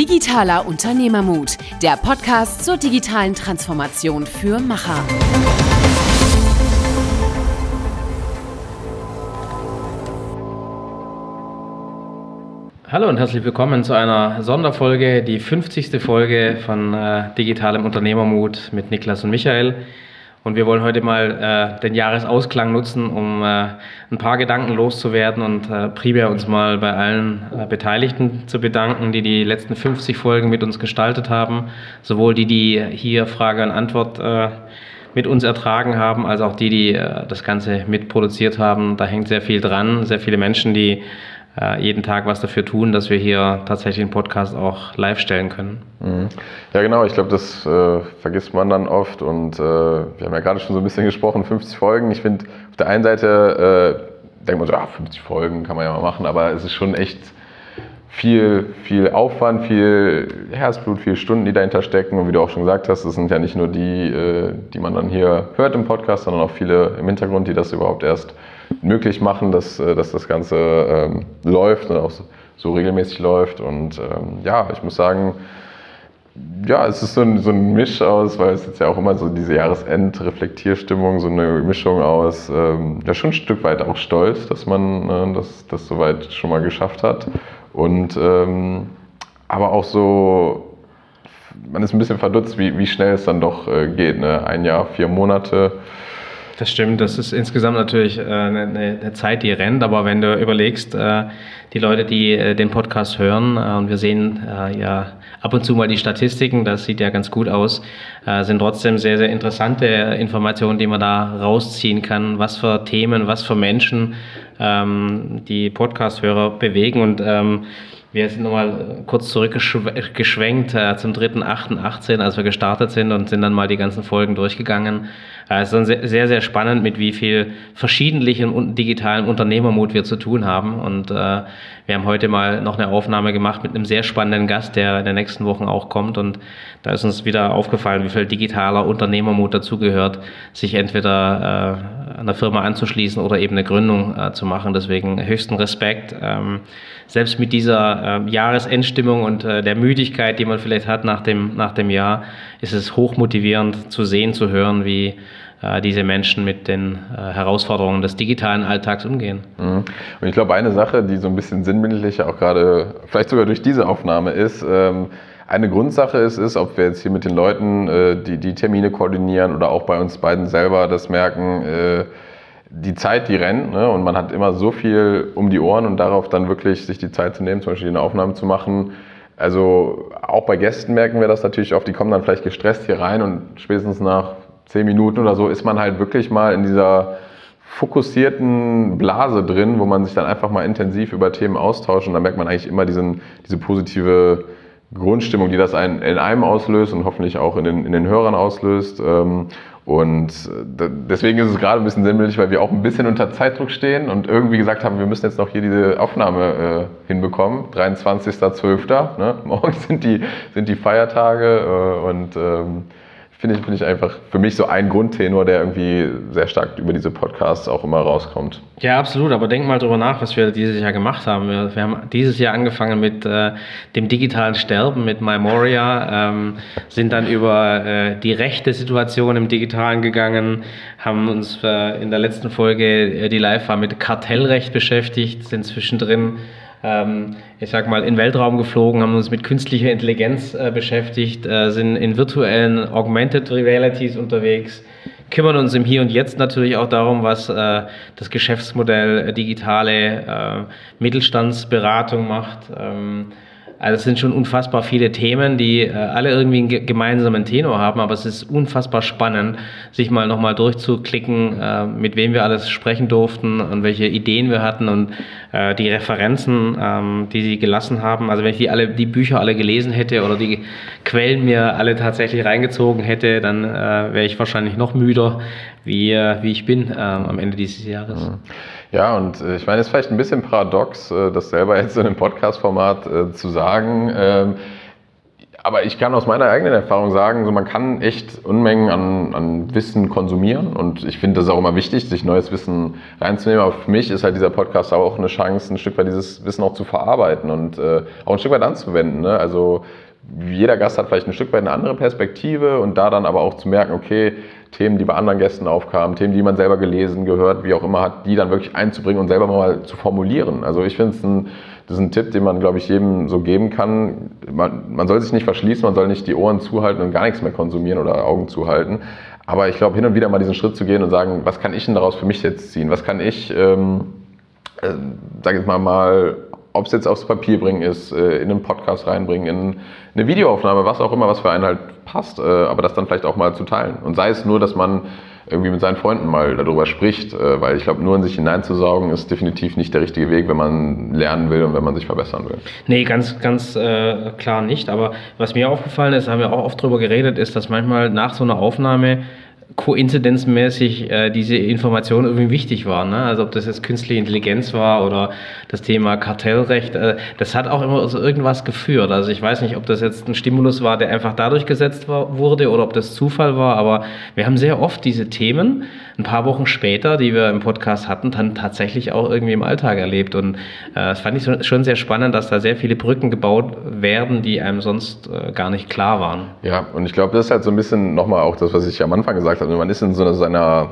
Digitaler Unternehmermut, der Podcast zur digitalen Transformation für Macher. Hallo und herzlich willkommen zu einer Sonderfolge, die 50. Folge von äh, Digitalem Unternehmermut mit Niklas und Michael. Und wir wollen heute mal äh, den Jahresausklang nutzen, um äh, ein paar Gedanken loszuwerden und äh, primär uns mal bei allen äh, Beteiligten zu bedanken, die die letzten 50 Folgen mit uns gestaltet haben. Sowohl die, die hier Frage und Antwort äh, mit uns ertragen haben, als auch die, die äh, das Ganze mitproduziert haben. Da hängt sehr viel dran, sehr viele Menschen, die jeden Tag was dafür tun, dass wir hier tatsächlich einen Podcast auch live stellen können. Mhm. Ja, genau. Ich glaube, das äh, vergisst man dann oft. Und äh, wir haben ja gerade schon so ein bisschen gesprochen, 50 Folgen. Ich finde, auf der einen Seite äh, denkt man so, ah, 50 Folgen kann man ja mal machen, aber es ist schon echt viel, viel Aufwand, viel Herzblut, viele Stunden, die dahinter stecken. Und wie du auch schon gesagt hast, es sind ja nicht nur die, äh, die man dann hier hört im Podcast, sondern auch viele im Hintergrund, die das überhaupt erst möglich machen, dass, äh, dass das Ganze ähm, läuft und auch so, so regelmäßig läuft. Und ähm, ja, ich muss sagen, ja, es ist so ein, so ein Misch aus, weil es jetzt ja auch immer so diese Jahresend-Reflektierstimmung, so eine Mischung aus, ähm, ja, schon ein Stück weit auch stolz, dass man äh, das, das soweit schon mal geschafft hat. Und ähm, aber auch so, man ist ein bisschen verdutzt, wie, wie schnell es dann doch äh, geht. Ne? Ein Jahr, vier Monate. Das stimmt, das ist insgesamt natürlich äh, eine, Zeit, die rennt, aber wenn du überlegst, äh, die Leute, die äh, den Podcast hören, und wir sehen ja ab und zu mal die Statistiken, das sieht ja ganz gut aus, sind trotzdem sehr, sehr interessante Informationen, die man da rausziehen kann, was für Themen, was für Menschen ähm, die Podcast-Hörer bewegen. Und ähm, wir sind nochmal kurz zurückgeschwenkt äh, zum 3.8.18, als wir gestartet sind und sind dann mal die ganzen Folgen durchgegangen. Äh, es ist sehr, sehr, sehr spannend, mit wie viel verschiedentlichen digitalen Unternehmermut wir zu tun haben. Und äh, wir haben heute mal noch eine Aufnahme gemacht mit einem sehr spannenden Gast, der in den nächsten Wochen auch kommt. Und da ist uns wieder aufgefallen, wie viel digitaler Unternehmermut dazugehört, sich entweder äh, einer Firma anzuschließen oder eben eine Gründung äh, zu machen. Deswegen höchsten Respekt. Ähm, selbst mit dieser äh, Jahresendstimmung und äh, der Müdigkeit, die man vielleicht hat nach dem, nach dem Jahr, ist es hochmotivierend zu sehen, zu hören, wie äh, diese Menschen mit den äh, Herausforderungen des digitalen Alltags umgehen. Mhm. Und ich glaube, eine Sache, die so ein bisschen sinnbildlicher auch gerade, vielleicht sogar durch diese Aufnahme ist, ähm, eine Grundsache ist, ist, ob wir jetzt hier mit den Leuten äh, die, die Termine koordinieren oder auch bei uns beiden selber das merken, die Zeit, die rennt, ne? und man hat immer so viel um die Ohren und darauf dann wirklich sich die Zeit zu nehmen, zum Beispiel eine Aufnahme zu machen. Also auch bei Gästen merken wir das natürlich oft, die kommen dann vielleicht gestresst hier rein und spätestens nach zehn Minuten oder so ist man halt wirklich mal in dieser fokussierten Blase drin, wo man sich dann einfach mal intensiv über Themen austauscht und da merkt man eigentlich immer diesen, diese positive Grundstimmung, die das in einem auslöst und hoffentlich auch in den, in den Hörern auslöst. Ähm, und äh, deswegen ist es gerade ein bisschen sinnbildlich, weil wir auch ein bisschen unter Zeitdruck stehen und irgendwie gesagt haben, wir müssen jetzt noch hier diese Aufnahme äh, hinbekommen. 23.12. Ne? Morgen sind die, sind die Feiertage äh, und ähm, finde ich, find ich einfach für mich so ein Grundtenor, der irgendwie sehr stark über diese Podcasts auch immer rauskommt. Ja, absolut. Aber denk mal drüber nach, was wir dieses Jahr gemacht haben. Wir, wir haben dieses Jahr angefangen mit äh, dem digitalen Sterben, mit Memoria, ähm, sind dann über äh, die rechte Situation im Digitalen gegangen, haben uns äh, in der letzten Folge, äh, die live war, mit Kartellrecht beschäftigt, sind zwischendrin ähm, ich sag mal, in Weltraum geflogen, haben uns mit künstlicher Intelligenz äh, beschäftigt, äh, sind in virtuellen Augmented Realities unterwegs, kümmern uns im Hier und Jetzt natürlich auch darum, was äh, das Geschäftsmodell äh, digitale äh, Mittelstandsberatung macht. Ähm, also es sind schon unfassbar viele Themen, die äh, alle irgendwie einen gemeinsamen Tenor haben, aber es ist unfassbar spannend, sich mal nochmal durchzuklicken, äh, mit wem wir alles sprechen durften und welche Ideen wir hatten und äh, die Referenzen, ähm, die sie gelassen haben. Also wenn ich die alle, die Bücher alle gelesen hätte oder die Quellen mir alle tatsächlich reingezogen hätte, dann äh, wäre ich wahrscheinlich noch müder, wie, äh, wie ich bin ähm, am Ende dieses Jahres. Mhm. Ja, und äh, ich meine, es ist vielleicht ein bisschen paradox, äh, das selber jetzt in einem Podcast-Format zu sagen. Ähm, aber ich kann aus meiner eigenen Erfahrung sagen, so man kann echt Unmengen an, an Wissen konsumieren und ich finde das auch immer wichtig, sich neues Wissen reinzunehmen. Aber für mich ist halt dieser Podcast auch eine Chance, ein Stück weit dieses Wissen auch zu verarbeiten und äh, auch ein Stück weit anzuwenden. Ne? Also jeder Gast hat vielleicht ein Stück weit eine andere Perspektive und da dann aber auch zu merken, okay, Themen, die bei anderen Gästen aufkamen, Themen, die man selber gelesen, gehört, wie auch immer hat, die dann wirklich einzubringen und selber mal zu formulieren. Also ich finde es ein, das ist ein Tipp, den man, glaube ich, jedem so geben kann. Man, man soll sich nicht verschließen, man soll nicht die Ohren zuhalten und gar nichts mehr konsumieren oder Augen zuhalten. Aber ich glaube, hin und wieder mal diesen Schritt zu gehen und sagen, was kann ich denn daraus für mich jetzt ziehen? Was kann ich, ähm, äh, sage ich mal, mal ob es jetzt aufs Papier bringen ist, äh, in einen Podcast reinbringen, in eine Videoaufnahme, was auch immer, was für einen halt passt, äh, aber das dann vielleicht auch mal zu teilen. Und sei es nur, dass man irgendwie mit seinen Freunden mal darüber spricht, äh, weil ich glaube, nur in sich hineinzusaugen ist definitiv nicht der richtige Weg, wenn man lernen will und wenn man sich verbessern will. Nee, ganz, ganz äh, klar nicht. Aber was mir aufgefallen ist, haben wir auch oft darüber geredet, ist, dass manchmal nach so einer Aufnahme koinzidenzmäßig äh, diese Information irgendwie wichtig war. Ne? Also ob das jetzt künstliche Intelligenz war oder das Thema Kartellrecht, äh, das hat auch immer so irgendwas geführt. Also ich weiß nicht, ob das jetzt ein Stimulus war, der einfach dadurch gesetzt war, wurde oder ob das Zufall war, aber wir haben sehr oft diese Themen ein paar Wochen später, die wir im Podcast hatten, dann tatsächlich auch irgendwie im Alltag erlebt. Und äh, das fand ich schon sehr spannend, dass da sehr viele Brücken gebaut werden, die einem sonst äh, gar nicht klar waren. Ja, und ich glaube, das ist halt so ein bisschen nochmal auch das, was ich am Anfang gesagt habe. Man ist in so einer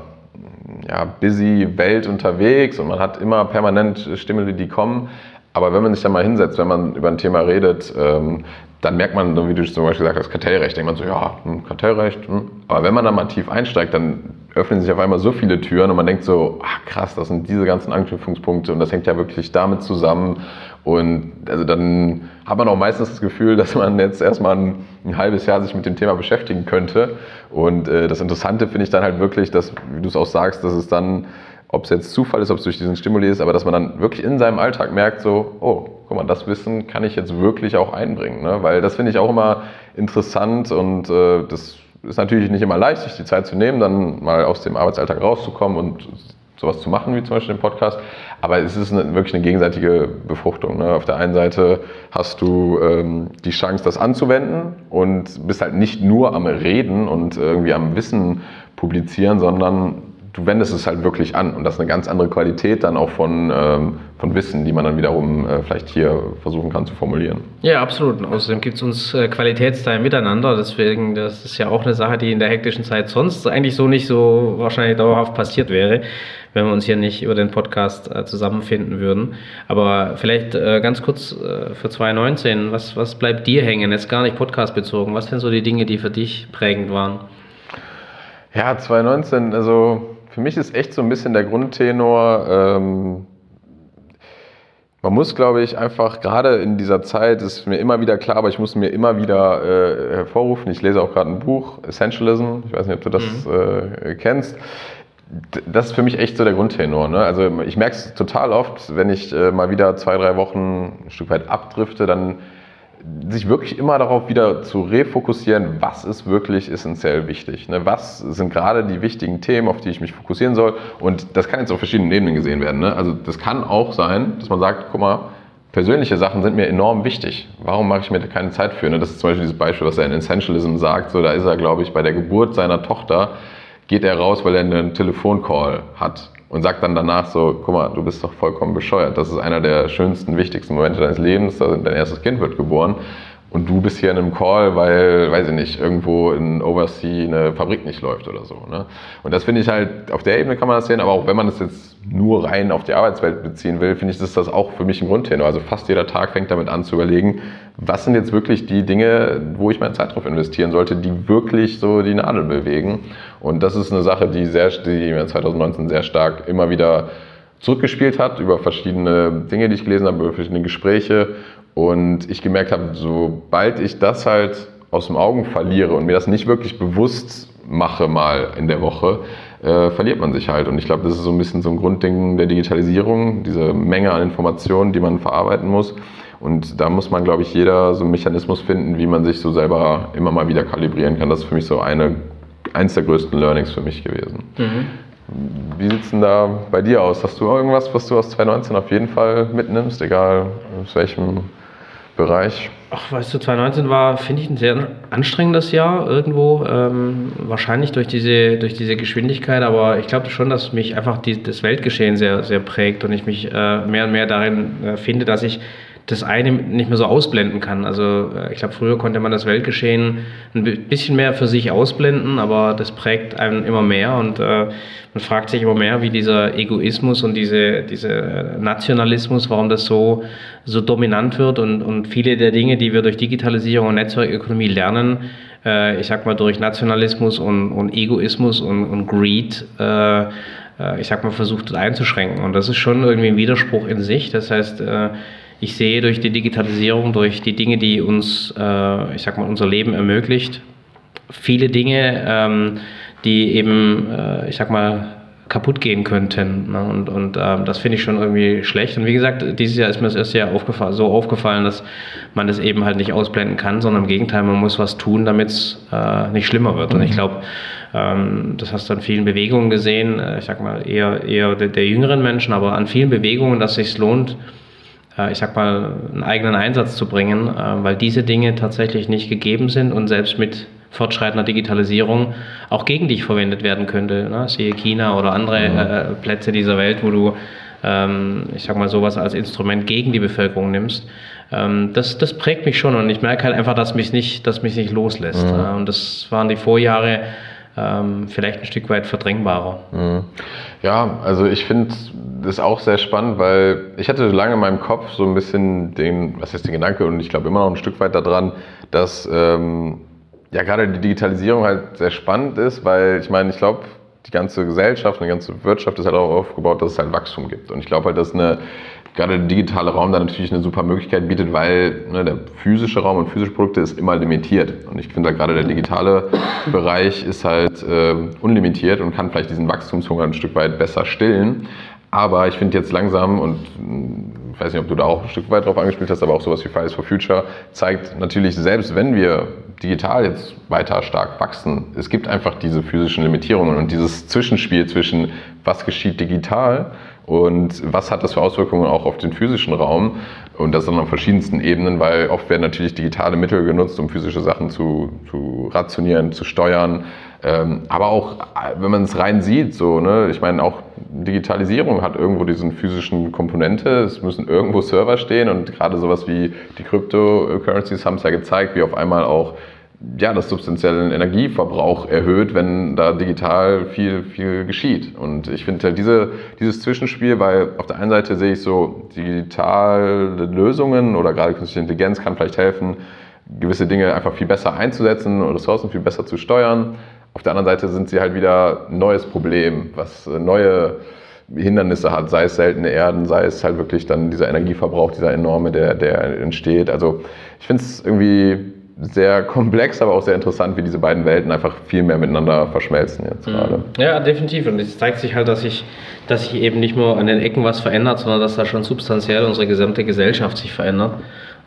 ja, busy Welt unterwegs und man hat immer permanent Stimuli, die kommen. Aber wenn man sich dann mal hinsetzt, wenn man über ein Thema redet, ähm, dann merkt man, wie du zum Beispiel gesagt hast, Kartellrecht, denkt man so, ja, hm, Kartellrecht. Hm. Aber wenn man dann mal tief einsteigt, dann öffnen sich auf einmal so viele Türen und man denkt so, ach krass, das sind diese ganzen Anknüpfungspunkte und das hängt ja wirklich damit zusammen. Und also dann hat man auch meistens das Gefühl, dass man jetzt erstmal ein, ein halbes Jahr sich mit dem Thema beschäftigen könnte. Und äh, das Interessante finde ich dann halt wirklich, dass, wie du es auch sagst, dass es dann, ob es jetzt Zufall ist, ob es durch diesen Stimuli ist, aber dass man dann wirklich in seinem Alltag merkt, so, oh, guck mal, das Wissen kann ich jetzt wirklich auch einbringen. Ne? Weil das finde ich auch immer interessant und äh, das ist natürlich nicht immer leicht, sich die Zeit zu nehmen, dann mal aus dem Arbeitsalltag rauszukommen und sowas zu machen, wie zum Beispiel den Podcast. Aber es ist eine, wirklich eine gegenseitige Befruchtung. Ne? Auf der einen Seite hast du ähm, die Chance, das anzuwenden und bist halt nicht nur am Reden und irgendwie am Wissen publizieren, sondern du wendest es halt wirklich an und das ist eine ganz andere Qualität dann auch von, ähm, von Wissen, die man dann wiederum äh, vielleicht hier versuchen kann zu formulieren. Ja, absolut. Und außerdem gibt es uns äh, Qualitätsteil miteinander, deswegen, das ist ja auch eine Sache, die in der hektischen Zeit sonst eigentlich so nicht so wahrscheinlich dauerhaft passiert wäre, wenn wir uns hier nicht über den Podcast äh, zusammenfinden würden. Aber vielleicht äh, ganz kurz äh, für 2019, was, was bleibt dir hängen, jetzt gar nicht podcastbezogen, was sind so die Dinge, die für dich prägend waren? Ja, 2019, also für mich ist echt so ein bisschen der Grundtenor, ähm, man muss, glaube ich, einfach gerade in dieser Zeit, ist mir immer wieder klar, aber ich muss mir immer wieder äh, hervorrufen, ich lese auch gerade ein Buch, Essentialism, ich weiß nicht, ob du das mhm. äh, kennst. Das ist für mich echt so der Grundtenor. Ne? Also ich merke es total oft, wenn ich äh, mal wieder zwei, drei Wochen ein Stück weit abdrifte, dann sich wirklich immer darauf wieder zu refokussieren, was ist wirklich essentiell wichtig. Ne? Was sind gerade die wichtigen Themen, auf die ich mich fokussieren soll? Und das kann jetzt auf verschiedenen Ebenen gesehen werden. Ne? Also das kann auch sein, dass man sagt, guck mal, persönliche Sachen sind mir enorm wichtig. Warum mache ich mir da keine Zeit für? Ne? Das ist zum Beispiel dieses Beispiel, was er in Essentialism sagt. So, da ist er, glaube ich, bei der Geburt seiner Tochter, geht er raus, weil er einen Telefoncall hat und sagt dann danach so, guck mal, du bist doch vollkommen bescheuert. Das ist einer der schönsten, wichtigsten Momente deines Lebens. Dein erstes Kind wird geboren und du bist hier in einem Call, weil, weiß ich nicht, irgendwo in Oversea eine Fabrik nicht läuft oder so. Ne? Und das finde ich halt, auf der Ebene kann man das sehen, aber auch wenn man das jetzt nur rein auf die Arbeitswelt beziehen will, finde ich, ist das auch für mich ein Grundthema. Also fast jeder Tag fängt damit an zu überlegen, was sind jetzt wirklich die Dinge, wo ich meine Zeit drauf investieren sollte, die wirklich so die Nadel bewegen. Und das ist eine Sache, die, sehr, die mir 2019 sehr stark immer wieder zurückgespielt hat über verschiedene Dinge, die ich gelesen habe, über verschiedene Gespräche. Und ich gemerkt habe, sobald ich das halt aus dem Augen verliere und mir das nicht wirklich bewusst mache mal in der Woche, äh, verliert man sich halt. Und ich glaube, das ist so ein bisschen so ein Grundding der Digitalisierung, diese Menge an Informationen, die man verarbeiten muss. Und da muss man, glaube ich, jeder so einen Mechanismus finden, wie man sich so selber immer mal wieder kalibrieren kann. Das ist für mich so eine, eins der größten Learnings für mich gewesen. Mhm. Wie sieht es denn da bei dir aus? Hast du irgendwas, was du aus 2019 auf jeden Fall mitnimmst, egal aus welchem Bereich? Ach, weißt du, 2019 war, finde ich, ein sehr anstrengendes Jahr irgendwo. Ähm, wahrscheinlich durch diese, durch diese Geschwindigkeit, aber ich glaube schon, dass mich einfach die, das Weltgeschehen sehr, sehr prägt und ich mich äh, mehr und mehr darin äh, finde, dass ich das eine nicht mehr so ausblenden kann. Also äh, ich glaube, früher konnte man das Weltgeschehen ein bisschen mehr für sich ausblenden, aber das prägt einen immer mehr und äh, man fragt sich immer mehr, wie dieser Egoismus und diese, diese Nationalismus, warum das so, so dominant wird und, und viele der Dinge, die wir durch Digitalisierung und Netzwerkökonomie lernen, äh, ich sag mal durch Nationalismus und, und Egoismus und, und Greed, äh, äh ich sag mal, versucht einzuschränken. Und das ist schon irgendwie ein Widerspruch in sich. Das heißt, äh, ich sehe durch die Digitalisierung, durch die Dinge, die uns, äh, ich sag mal, unser Leben ermöglicht, viele Dinge, ähm, die eben, äh, ich sag mal, kaputt gehen könnten. Ne? Und, und ähm, das finde ich schon irgendwie schlecht. Und wie gesagt, dieses Jahr ist mir das erste Jahr aufgefallen, so aufgefallen, dass man das eben halt nicht ausblenden kann, sondern im Gegenteil, man muss was tun, damit es äh, nicht schlimmer wird. Und ich glaube, ähm, das hast du an vielen Bewegungen gesehen, äh, ich sag mal eher, eher der, der jüngeren Menschen, aber an vielen Bewegungen, dass es sich lohnt, ich sag mal, einen eigenen Einsatz zu bringen, äh, weil diese Dinge tatsächlich nicht gegeben sind und selbst mit fortschreitender Digitalisierung auch gegen dich verwendet werden könnte. Ne? Siehe China oder andere mhm. äh, Plätze dieser Welt, wo du, ähm, ich sag mal, sowas als Instrument gegen die Bevölkerung nimmst. Ähm, das, das prägt mich schon und ich merke halt einfach, dass mich nicht, dass mich nicht loslässt. Mhm. Äh, und das waren die Vorjahre ähm, vielleicht ein Stück weit verdrängbarer. Mhm. Ja, also ich finde das auch sehr spannend, weil ich hatte lange in meinem Kopf so ein bisschen den, was ist den Gedanke und ich glaube immer noch ein Stück weit daran, dass ähm, ja gerade die Digitalisierung halt sehr spannend ist, weil ich meine, ich glaube, die ganze Gesellschaft, die ganze Wirtschaft ist halt auch aufgebaut, dass es halt Wachstum gibt. Und ich glaube halt, dass eine gerade der digitale Raum da natürlich eine super Möglichkeit bietet, weil ne, der physische Raum und physische Produkte ist immer limitiert. Und ich finde halt gerade der digitale Bereich ist halt äh, unlimitiert und kann vielleicht diesen Wachstumshunger ein Stück weit besser stillen. Aber ich finde jetzt langsam, und hm, ich weiß nicht, ob du da auch ein Stück weit drauf angespielt hast, aber auch sowas wie Fridays for Future zeigt natürlich, selbst wenn wir digital jetzt weiter stark wachsen, es gibt einfach diese physischen Limitierungen und dieses Zwischenspiel zwischen was geschieht digital und was hat das für Auswirkungen auch auf den physischen Raum? Und das dann auf verschiedensten Ebenen, weil oft werden natürlich digitale Mittel genutzt, um physische Sachen zu, zu rationieren, zu steuern. Ähm, aber auch, wenn man es rein sieht, so, ne, ich meine, auch Digitalisierung hat irgendwo diesen physischen Komponente. Es müssen irgendwo Server stehen und gerade sowas wie die Cryptocurrencies haben es ja gezeigt, wie auf einmal auch ja, das substanziellen Energieverbrauch erhöht, wenn da digital viel, viel geschieht. Und ich finde halt diese, dieses Zwischenspiel, weil auf der einen Seite sehe ich so, digitale Lösungen oder gerade künstliche Intelligenz kann vielleicht helfen, gewisse Dinge einfach viel besser einzusetzen und Ressourcen viel besser zu steuern. Auf der anderen Seite sind sie halt wieder ein neues Problem, was neue Hindernisse hat, sei es seltene Erden, sei es halt wirklich dann dieser Energieverbrauch, dieser enorme, der, der entsteht. Also ich finde es irgendwie sehr komplex, aber auch sehr interessant, wie diese beiden Welten einfach viel mehr miteinander verschmelzen jetzt mhm. gerade. Ja, definitiv. Und es zeigt sich halt, dass sich, dass sich eben nicht nur an den Ecken was verändert, sondern dass da schon substanziell unsere gesamte Gesellschaft sich verändert.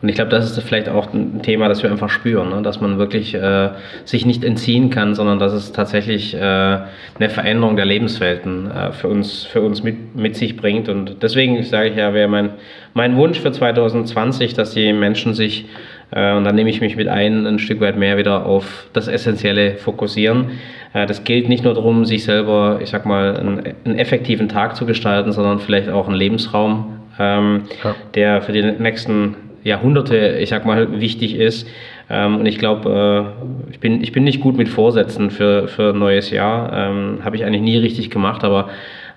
Und ich glaube, das ist vielleicht auch ein Thema, das wir einfach spüren, ne? dass man wirklich äh, sich nicht entziehen kann, sondern dass es tatsächlich äh, eine Veränderung der Lebenswelten äh, für uns, für uns mit, mit sich bringt. Und deswegen sage ich ja, wäre mein, mein Wunsch für 2020, dass die Menschen sich und dann nehme ich mich mit ein, ein Stück weit mehr wieder auf das Essentielle fokussieren. Äh, das gilt nicht nur darum, sich selber, ich sag mal, einen, einen effektiven Tag zu gestalten, sondern vielleicht auch einen Lebensraum, ähm, ja. der für die nächsten Jahrhunderte, ich sag mal, wichtig ist. Ähm, und ich glaube, äh, ich, bin, ich bin nicht gut mit Vorsätzen für, für ein neues Jahr. Ähm, Habe ich eigentlich nie richtig gemacht, aber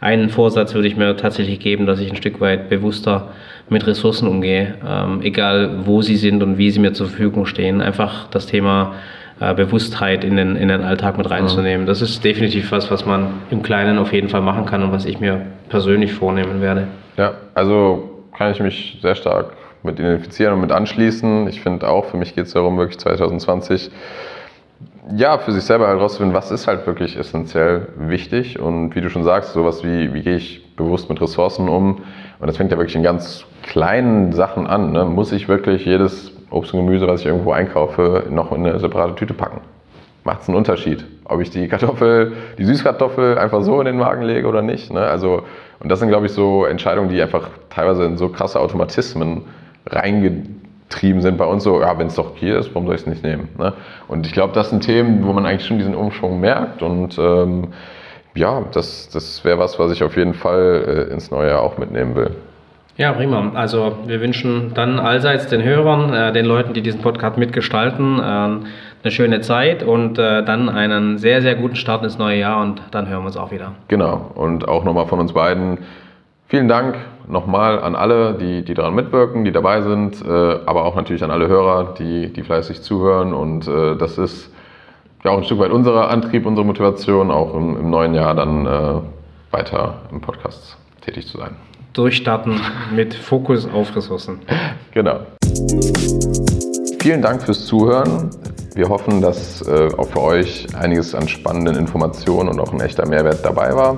einen Vorsatz würde ich mir tatsächlich geben, dass ich ein Stück weit bewusster mit Ressourcen umgehe, ähm, egal wo sie sind und wie sie mir zur Verfügung stehen. Einfach das Thema äh, Bewusstheit in den, in den Alltag mit reinzunehmen. Das ist definitiv was, was man im Kleinen auf jeden Fall machen kann und was ich mir persönlich vornehmen werde. Ja, also kann ich mich sehr stark mit identifizieren und mit anschließen. Ich finde auch, für mich geht es darum, wirklich 2020 ja, für sich selber herauszufinden, was ist halt wirklich essentiell wichtig und wie du schon sagst, sowas wie, wie gehe ich bewusst mit Ressourcen um und das fängt ja wirklich in ganz kleinen Sachen an. Ne? Muss ich wirklich jedes Obst und Gemüse, was ich irgendwo einkaufe, noch in eine separate Tüte packen? Macht es einen Unterschied, ob ich die Kartoffel, die Süßkartoffel einfach so in den Magen lege oder nicht? Ne? Also, und das sind, glaube ich, so Entscheidungen, die einfach teilweise in so krasse Automatismen reinge getrieben sind bei uns so, ja, wenn es doch hier ist, warum soll ich es nicht nehmen? Ne? Und ich glaube, das sind Themen, wo man eigentlich schon diesen Umschwung merkt und ähm, ja, das, das wäre was, was ich auf jeden Fall äh, ins neue Jahr auch mitnehmen will. Ja, prima. Also wir wünschen dann allseits den Hörern, äh, den Leuten, die diesen Podcast mitgestalten, äh, eine schöne Zeit und äh, dann einen sehr, sehr guten Start ins neue Jahr und dann hören wir uns auch wieder. Genau. Und auch nochmal von uns beiden vielen Dank nochmal an alle, die, die daran mitwirken, die dabei sind, äh, aber auch natürlich an alle Hörer, die, die fleißig zuhören und äh, das ist ja auch ein Stück weit unser Antrieb, unsere Motivation, auch im, im neuen Jahr dann äh, weiter im Podcast tätig zu sein durchstarten mit Fokus auf Ressourcen. Genau. Vielen Dank fürs Zuhören. Wir hoffen, dass äh, auch für euch einiges an spannenden Informationen und auch ein echter Mehrwert dabei war.